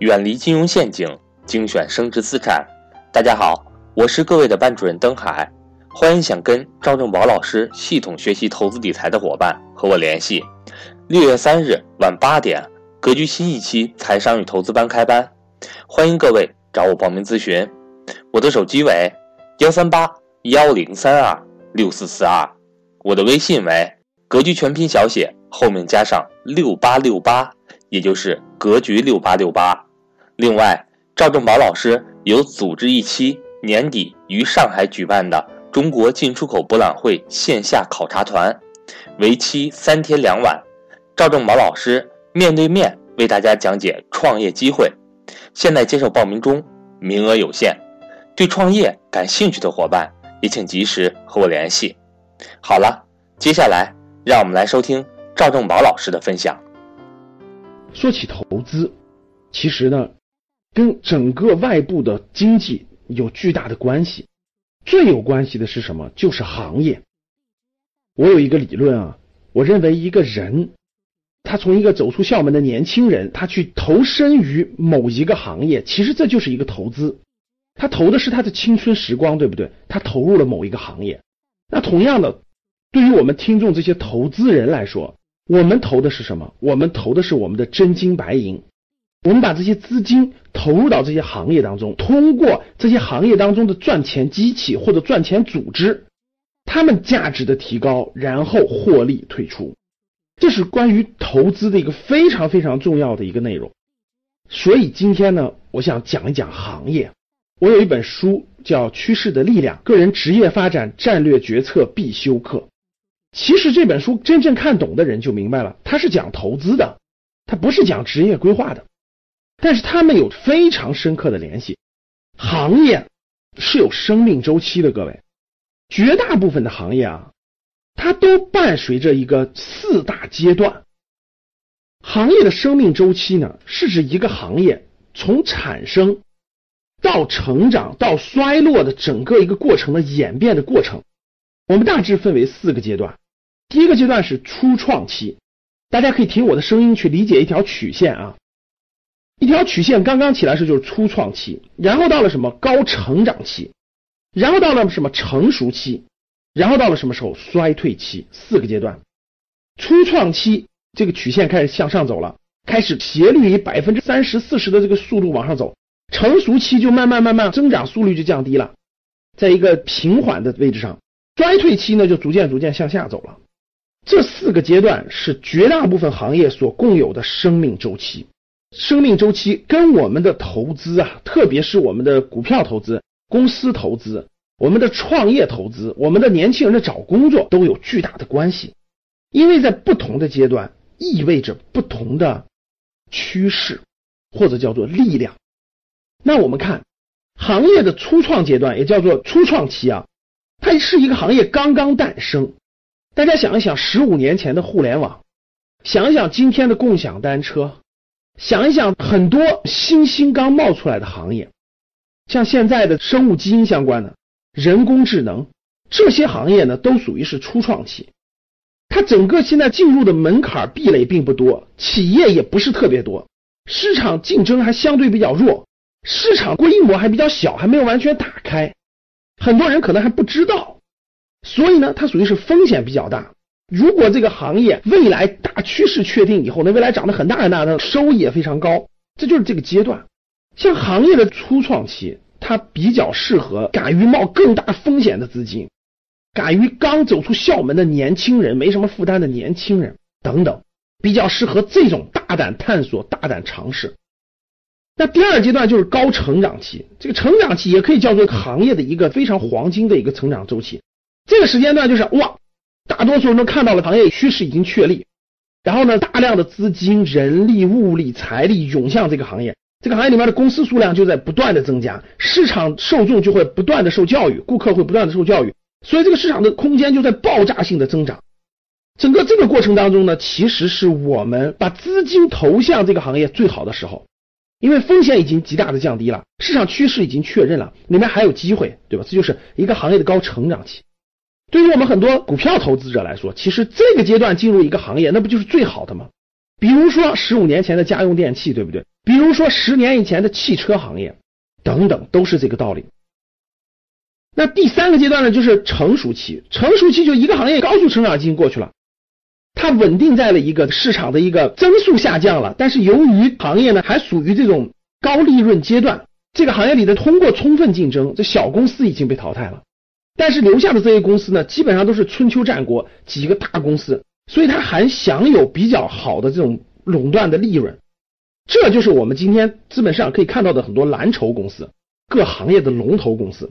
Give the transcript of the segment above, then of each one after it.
远离金融陷阱，精选升值资产。大家好，我是各位的班主任登海，欢迎想跟赵正宝老师系统学习投资理财的伙伴和我联系。六月三日晚八点，格局新一期财商与投资班开班，欢迎各位找我报名咨询。我的手机为幺三八幺零三二六四四二，我的微信为格局全拼小写后面加上六八六八。也就是格局六八六八。另外，赵正宝老师有组织一期年底于上海举办的中国进出口博览会线下考察团，为期三天两晚。赵正宝老师面对面为大家讲解创业机会。现在接受报名中，名额有限。对创业感兴趣的伙伴也请及时和我联系。好了，接下来让我们来收听赵正宝老师的分享。说起投资，其实呢，跟整个外部的经济有巨大的关系。最有关系的是什么？就是行业。我有一个理论啊，我认为一个人，他从一个走出校门的年轻人，他去投身于某一个行业，其实这就是一个投资。他投的是他的青春时光，对不对？他投入了某一个行业。那同样的，对于我们听众这些投资人来说。我们投的是什么？我们投的是我们的真金白银。我们把这些资金投入到这些行业当中，通过这些行业当中的赚钱机器或者赚钱组织，他们价值的提高，然后获利退出。这是关于投资的一个非常非常重要的一个内容。所以今天呢，我想讲一讲行业。我有一本书叫《趋势的力量：个人职业发展战略决策必修课》。其实这本书真正看懂的人就明白了，它是讲投资的，它不是讲职业规划的，但是它们有非常深刻的联系。行业是有生命周期的，各位，绝大部分的行业啊，它都伴随着一个四大阶段。行业的生命周期呢，是指一个行业从产生到成长到衰落的整个一个过程的演变的过程。我们大致分为四个阶段。第一个阶段是初创期，大家可以听我的声音去理解一条曲线啊，一条曲线刚刚起来时就是初创期，然后到了什么高成长期，然后到了什么成熟期，然后到了什么时候衰退期，四个阶段。初创期这个曲线开始向上走了，开始斜率以百分之三十四十的这个速度往上走，成熟期就慢慢慢慢增长速率就降低了，在一个平缓的位置上，衰退期呢就逐渐逐渐向下走了。这四个阶段是绝大部分行业所共有的生命周期，生命周期跟我们的投资啊，特别是我们的股票投资、公司投资、我们的创业投资、我们的年轻人的找工作都有巨大的关系，因为在不同的阶段意味着不同的趋势或者叫做力量。那我们看行业的初创阶段，也叫做初创期啊，它是一个行业刚刚诞生。大家想一想，十五年前的互联网，想一想今天的共享单车，想一想很多新兴刚冒出来的行业，像现在的生物基因相关的、人工智能这些行业呢，都属于是初创期。它整个现在进入的门槛壁垒并不多，企业也不是特别多，市场竞争还相对比较弱，市场规模还比较小，还没有完全打开，很多人可能还不知道。所以呢，它属于是风险比较大。如果这个行业未来大趋势确定以后，那未来涨得很大很大，的收益也非常高，这就是这个阶段。像行业的初创期，它比较适合敢于冒更大风险的资金，敢于刚走出校门的年轻人，没什么负担的年轻人等等，比较适合这种大胆探索、大胆尝试。那第二阶段就是高成长期，这个成长期也可以叫做行业的一个非常黄金的一个成长周期。这个时间段就是哇，大多数人都看到了行业趋势已经确立，然后呢，大量的资金、人力、物力、财力涌向这个行业，这个行业里面的公司数量就在不断的增加，市场受众就会不断的受教育，顾客会不断的受教育，所以这个市场的空间就在爆炸性的增长。整个这个过程当中呢，其实是我们把资金投向这个行业最好的时候，因为风险已经极大的降低了，市场趋势已经确认了，里面还有机会，对吧？这就是一个行业的高成长期。对于我们很多股票投资者来说，其实这个阶段进入一个行业，那不就是最好的吗？比如说十五年前的家用电器，对不对？比如说十年以前的汽车行业等等，都是这个道理。那第三个阶段呢，就是成熟期。成熟期就一个行业高速成长期过去了，它稳定在了一个市场的一个增速下降了，但是由于行业呢还属于这种高利润阶段，这个行业里的通过充分竞争，这小公司已经被淘汰了，但是留下的这些公司呢，基本上都是春秋战国几个大公司，所以它还享有比较好的这种垄断的利润。这就是我们今天资本市场可以看到的很多蓝筹公司，各行业的龙头公司。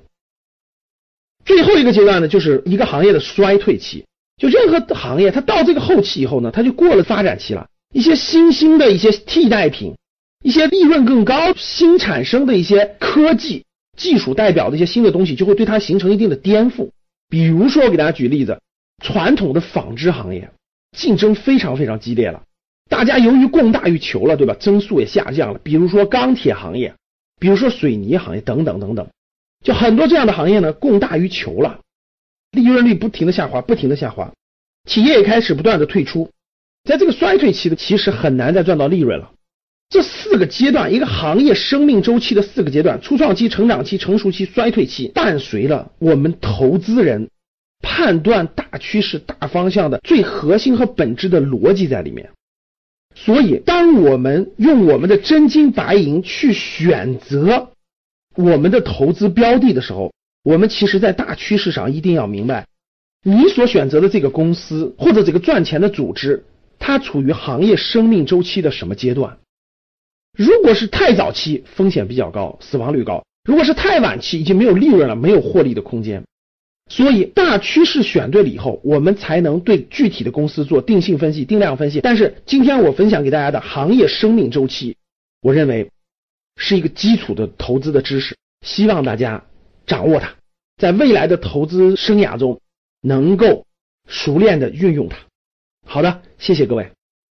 最后一个阶段呢，就是一个行业的衰退期。就任何行业，它到这个后期以后呢，它就过了发展期了。一些新兴的一些替代品，一些利润更高、新产生的一些科技技术代表的一些新的东西，就会对它形成一定的颠覆。比如说，我给大家举例子，传统的纺织行业竞争非常非常激烈了，大家由于供大于求了，对吧？增速也下降了。比如说钢铁行业，比如说水泥行业等等等等。就很多这样的行业呢，供大于求了，利润率不停的下滑，不停的下滑，企业也开始不断的退出，在这个衰退期的，其实很难再赚到利润了。这四个阶段，一个行业生命周期的四个阶段：初创期、成长期、成熟期、衰退期，伴随了我们投资人判断大趋势、大方向的最核心和本质的逻辑在里面。所以，当我们用我们的真金白银去选择。我们的投资标的的时候，我们其实，在大趋势上一定要明白，你所选择的这个公司或者这个赚钱的组织，它处于行业生命周期的什么阶段？如果是太早期，风险比较高，死亡率高；如果是太晚期，已经没有利润了，没有获利的空间。所以，大趋势选对了以后，我们才能对具体的公司做定性分析、定量分析。但是，今天我分享给大家的行业生命周期，我认为。是一个基础的投资的知识，希望大家掌握它，在未来的投资生涯中能够熟练的运用它。好的，谢谢各位。